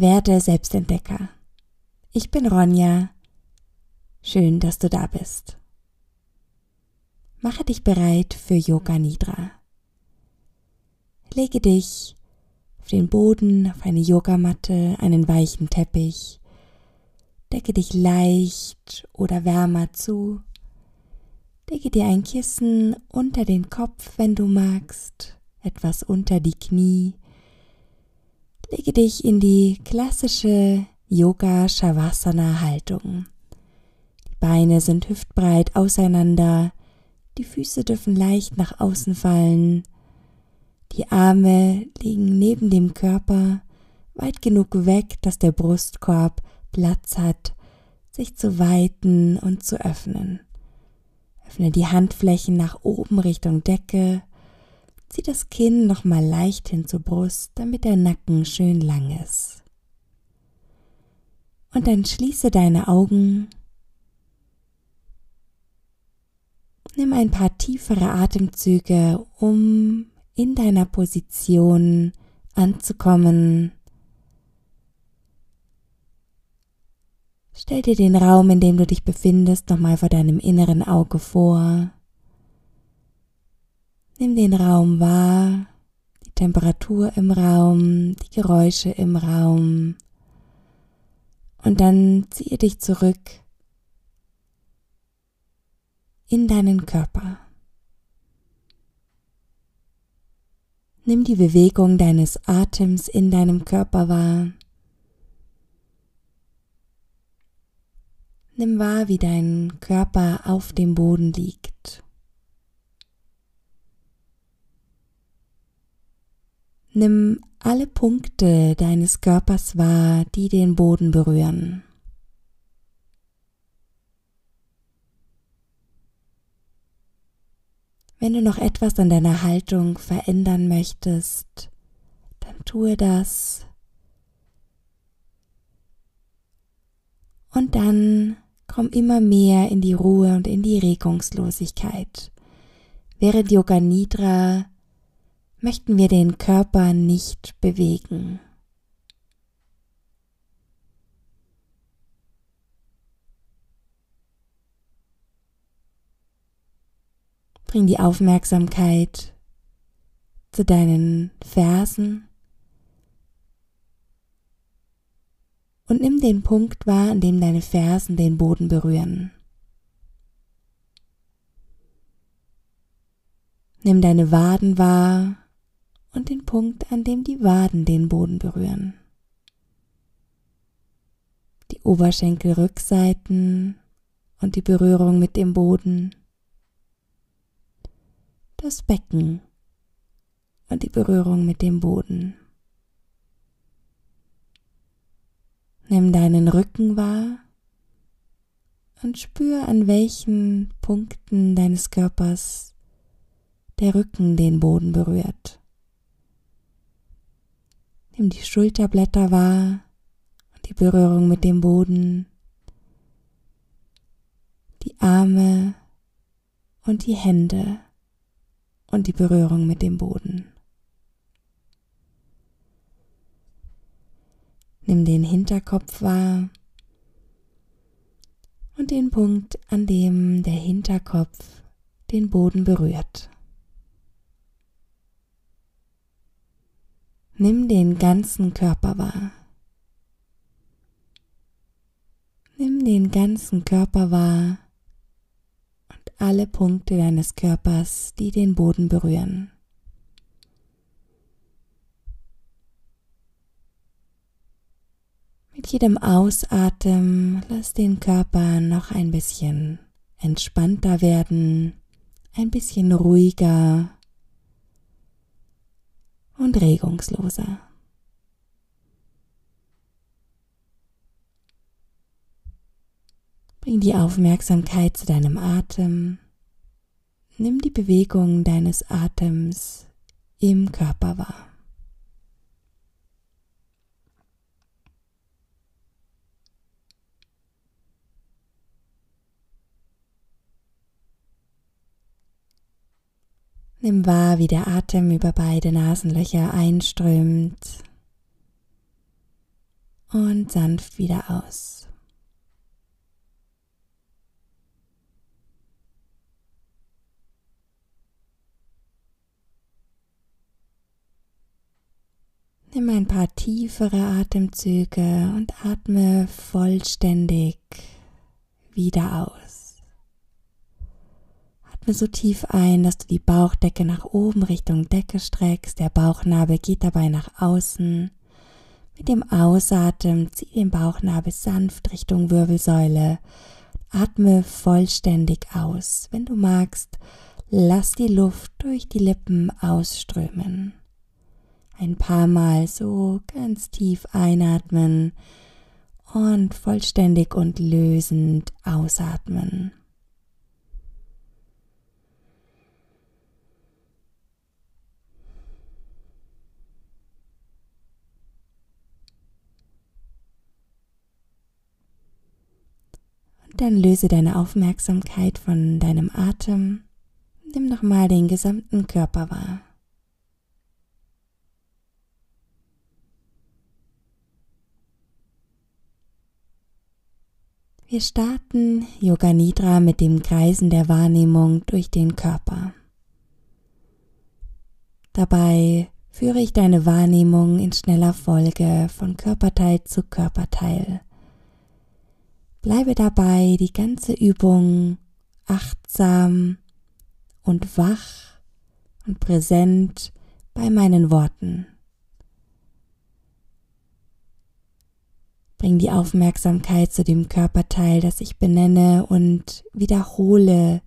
Werde Selbstentdecker. Ich bin Ronja. Schön, dass du da bist. Mache dich bereit für Yoga Nidra. Lege dich auf den Boden, auf eine Yogamatte, einen weichen Teppich. Decke dich leicht oder wärmer zu. Lege dir ein Kissen unter den Kopf, wenn du magst, etwas unter die Knie. Lege dich in die klassische Yoga Shavasana Haltung. Die Beine sind hüftbreit auseinander, die Füße dürfen leicht nach außen fallen, die Arme liegen neben dem Körper, weit genug weg, dass der Brustkorb Platz hat, sich zu weiten und zu öffnen. Öffne die Handflächen nach oben Richtung Decke. Zieh das Kinn nochmal leicht hin zur Brust, damit der Nacken schön lang ist. Und dann schließe deine Augen. Nimm ein paar tiefere Atemzüge, um in deiner Position anzukommen. Stell dir den Raum, in dem du dich befindest, nochmal vor deinem inneren Auge vor. Nimm den Raum wahr, die Temperatur im Raum, die Geräusche im Raum. Und dann ziehe dich zurück in deinen Körper. Nimm die Bewegung deines Atems in deinem Körper wahr. Nimm wahr, wie dein Körper auf dem Boden liegt. Nimm alle Punkte deines Körpers wahr, die den Boden berühren. Wenn du noch etwas an deiner Haltung verändern möchtest, dann tue das. Und dann komm immer mehr in die Ruhe und in die Regungslosigkeit. Während Yoga Nidra möchten wir den Körper nicht bewegen. Bring die Aufmerksamkeit zu deinen Fersen und nimm den Punkt wahr, an dem deine Fersen den Boden berühren. Nimm deine Waden wahr und den Punkt, an dem die Waden den Boden berühren. Die Oberschenkelrückseiten und die Berührung mit dem Boden das Becken und die Berührung mit dem Boden. Nimm deinen Rücken wahr und spür, an welchen Punkten deines Körpers der Rücken den Boden berührt. Nimm die Schulterblätter wahr und die Berührung mit dem Boden, die Arme und die Hände und die Berührung mit dem Boden. Nimm den Hinterkopf wahr und den Punkt, an dem der Hinterkopf den Boden berührt. Nimm den ganzen Körper wahr. Nimm den ganzen Körper wahr alle Punkte deines Körpers, die den Boden berühren. Mit jedem Ausatmen lass den Körper noch ein bisschen entspannter werden, ein bisschen ruhiger und regungsloser. Bring die Aufmerksamkeit zu deinem Atem. Nimm die Bewegung deines Atems im Körper wahr. Nimm wahr, wie der Atem über beide Nasenlöcher einströmt und sanft wieder aus. Nimm ein paar tiefere Atemzüge und atme vollständig wieder aus. Atme so tief ein, dass du die Bauchdecke nach oben Richtung Decke streckst. Der Bauchnabel geht dabei nach außen. Mit dem Ausatmen zieh den Bauchnabel sanft Richtung Wirbelsäule. Atme vollständig aus. Wenn du magst, lass die Luft durch die Lippen ausströmen. Ein paar Mal so ganz tief einatmen und vollständig und lösend ausatmen. Und dann löse deine Aufmerksamkeit von deinem Atem. Nimm nochmal den gesamten Körper wahr. Wir starten Yoga Nidra mit dem Kreisen der Wahrnehmung durch den Körper. Dabei führe ich deine Wahrnehmung in schneller Folge von Körperteil zu Körperteil. Bleibe dabei die ganze Übung achtsam und wach und präsent bei meinen Worten. Bring die Aufmerksamkeit zu dem Körperteil, das ich benenne und wiederhole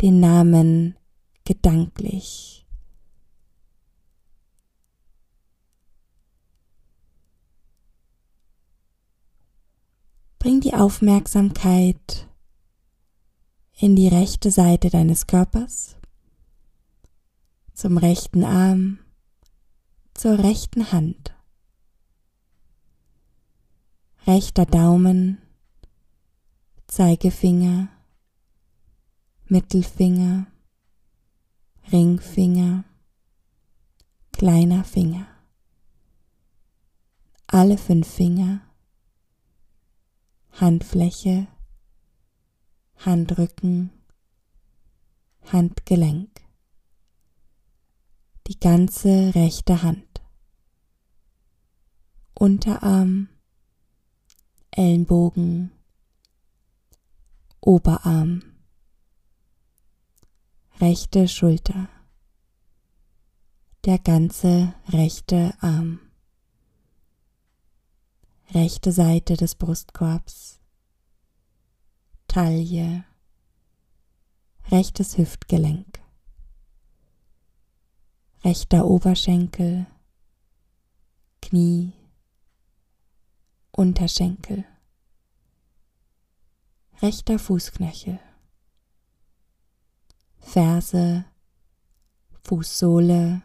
den Namen gedanklich. Bring die Aufmerksamkeit in die rechte Seite deines Körpers, zum rechten Arm, zur rechten Hand. Rechter Daumen, Zeigefinger, Mittelfinger, Ringfinger, kleiner Finger, alle fünf Finger, Handfläche, Handrücken, Handgelenk, die ganze rechte Hand, Unterarm, Ellenbogen, Oberarm, rechte Schulter, der ganze rechte Arm, rechte Seite des Brustkorbs, Taille, rechtes Hüftgelenk, rechter Oberschenkel, Knie, Unterschenkel, rechter Fußknöchel, Ferse, Fußsohle,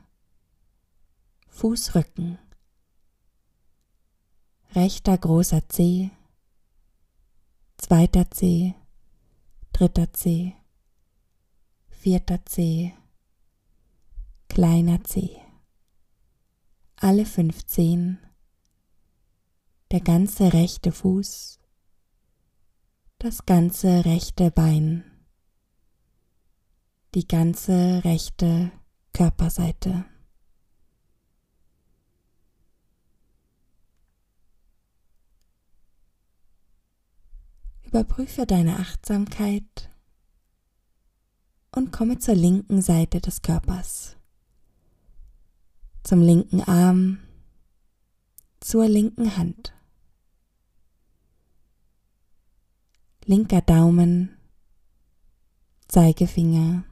Fußrücken, rechter großer Zeh, zweiter Zeh, dritter Zeh, vierter Zeh, kleiner Zeh, alle fünf Zehen. Der ganze rechte Fuß, das ganze rechte Bein, die ganze rechte Körperseite. Überprüfe deine Achtsamkeit und komme zur linken Seite des Körpers, zum linken Arm, zur linken Hand. linker Daumen, Zeigefinger,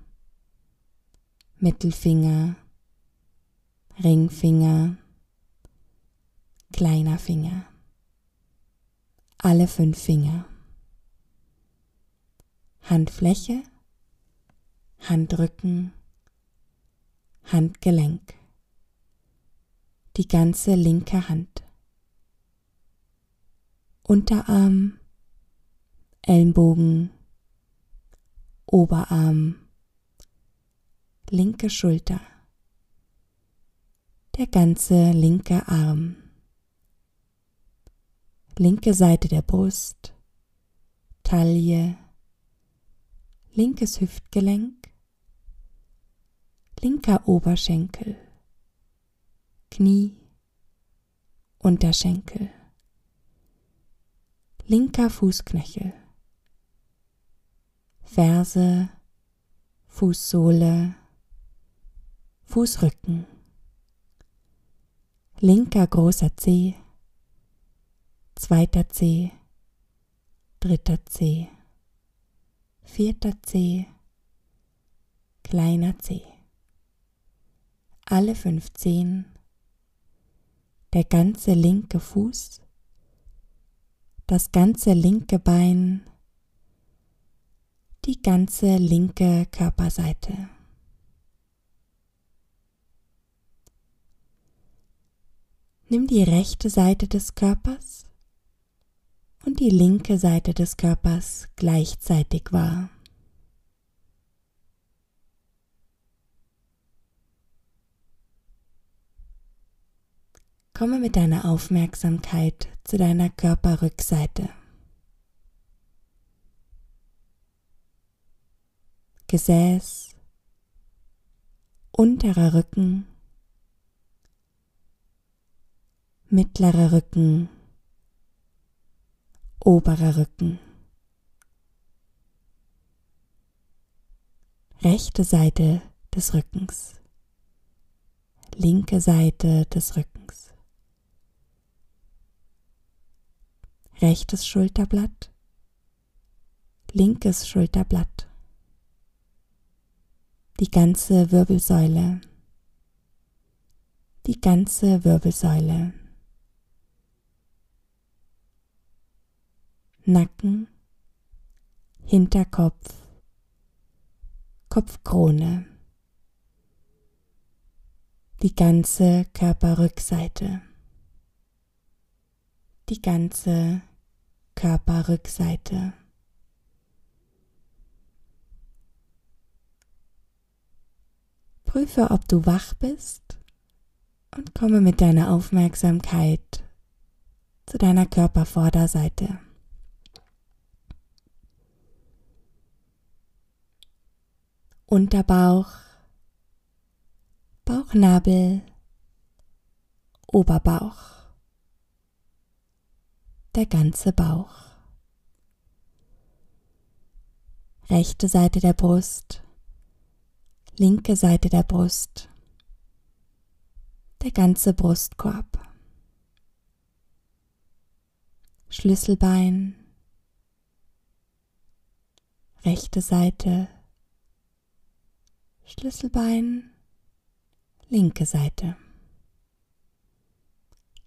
Mittelfinger, Ringfinger, kleiner Finger, alle fünf Finger, Handfläche, Handrücken, Handgelenk, die ganze linke Hand, Unterarm, Ellenbogen, Oberarm, linke Schulter, der ganze linke Arm, linke Seite der Brust, Taille, linkes Hüftgelenk, linker Oberschenkel, Knie, Unterschenkel, linker Fußknöchel, Ferse, Fußsohle, Fußrücken, linker großer Zeh, zweiter Zeh, dritter Zeh, vierter Zeh, kleiner Zeh. Alle fünf Zehen, der ganze linke Fuß, das ganze linke Bein, die ganze linke Körperseite. Nimm die rechte Seite des Körpers und die linke Seite des Körpers gleichzeitig wahr. Komme mit deiner Aufmerksamkeit zu deiner Körperrückseite. Gesäß, unterer Rücken, mittlerer Rücken, oberer Rücken, rechte Seite des Rückens, linke Seite des Rückens, rechtes Schulterblatt, linkes Schulterblatt. Die ganze Wirbelsäule, die ganze Wirbelsäule, Nacken, Hinterkopf, Kopfkrone, die ganze Körperrückseite, die ganze Körperrückseite. Prüfe, ob du wach bist und komme mit deiner Aufmerksamkeit zu deiner Körpervorderseite. Unterbauch, Bauchnabel, Oberbauch, der ganze Bauch, rechte Seite der Brust, linke Seite der Brust, der ganze Brustkorb, Schlüsselbein, rechte Seite, Schlüsselbein, linke Seite,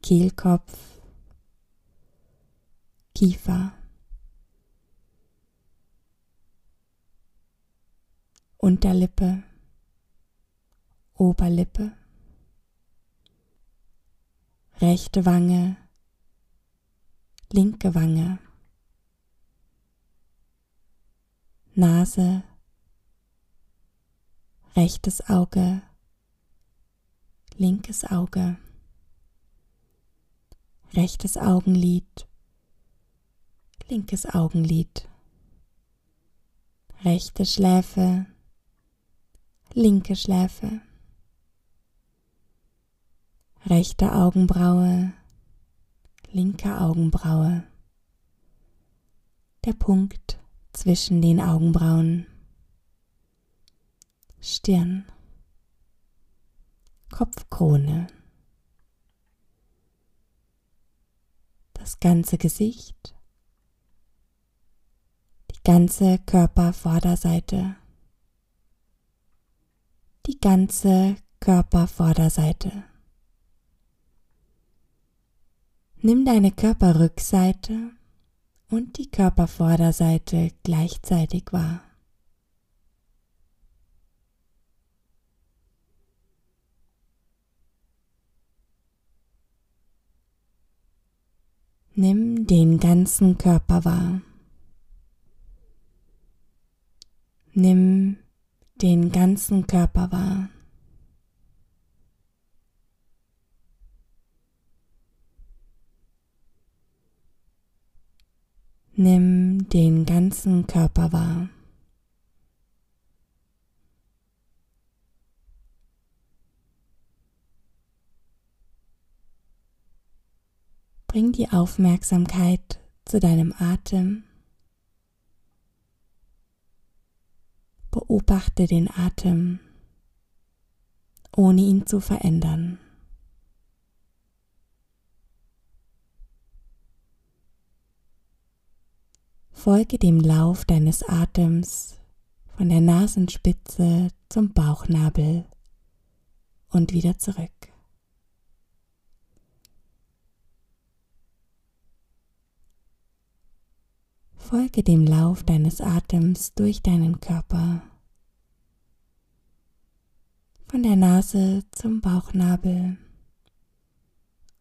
Kehlkopf, Kiefer, Unterlippe, Oberlippe, rechte Wange, linke Wange, Nase, rechtes Auge, linkes Auge, rechtes Augenlid, linkes Augenlid, rechte Schläfe, linke Schläfe rechte Augenbraue, linke Augenbraue, der Punkt zwischen den Augenbrauen, Stirn, Kopfkrone, das ganze Gesicht, die ganze Körpervorderseite, die ganze Körpervorderseite. Nimm deine Körperrückseite und die Körpervorderseite gleichzeitig wahr. Nimm den ganzen Körper wahr. Nimm den ganzen Körper wahr. Nimm den ganzen Körper wahr. Bring die Aufmerksamkeit zu deinem Atem. Beobachte den Atem, ohne ihn zu verändern. Folge dem Lauf deines Atems von der Nasenspitze zum Bauchnabel und wieder zurück. Folge dem Lauf deines Atems durch deinen Körper. Von der Nase zum Bauchnabel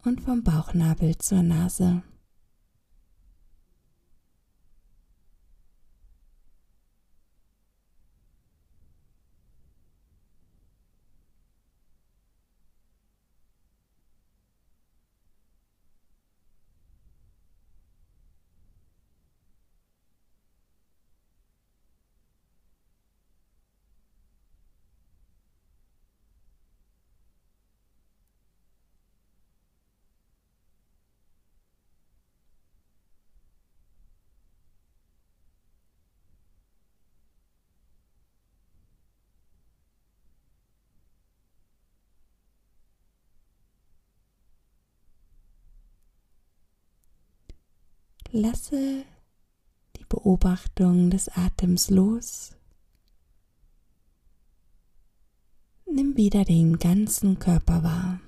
und vom Bauchnabel zur Nase. Lasse die Beobachtung des Atems los. Nimm wieder den ganzen Körper wahr.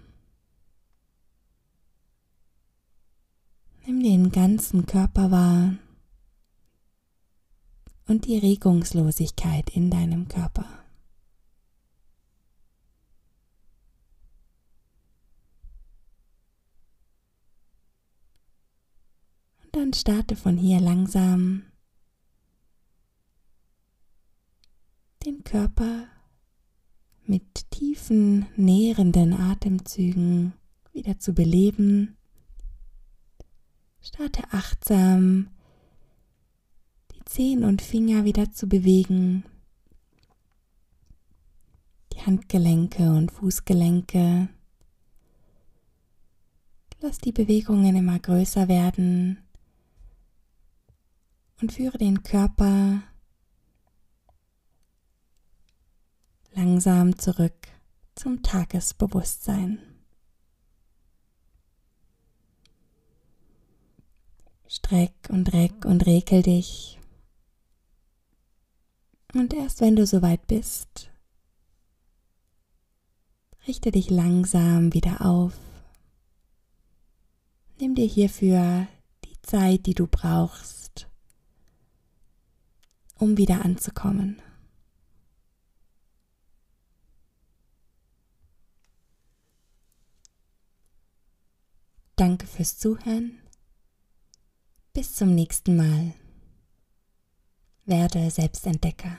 Nimm den ganzen Körper wahr und die Regungslosigkeit in deinem Körper. Dann starte von hier langsam den Körper mit tiefen, nährenden Atemzügen wieder zu beleben. Starte achtsam, die Zehen und Finger wieder zu bewegen, die Handgelenke und Fußgelenke. Lass die Bewegungen immer größer werden und führe den Körper langsam zurück zum Tagesbewusstsein. Streck und reck und rekel dich. Und erst wenn du soweit bist, richte dich langsam wieder auf. Nimm dir hierfür die Zeit, die du brauchst um wieder anzukommen. Danke fürs Zuhören. Bis zum nächsten Mal. Werde Selbstentdecker.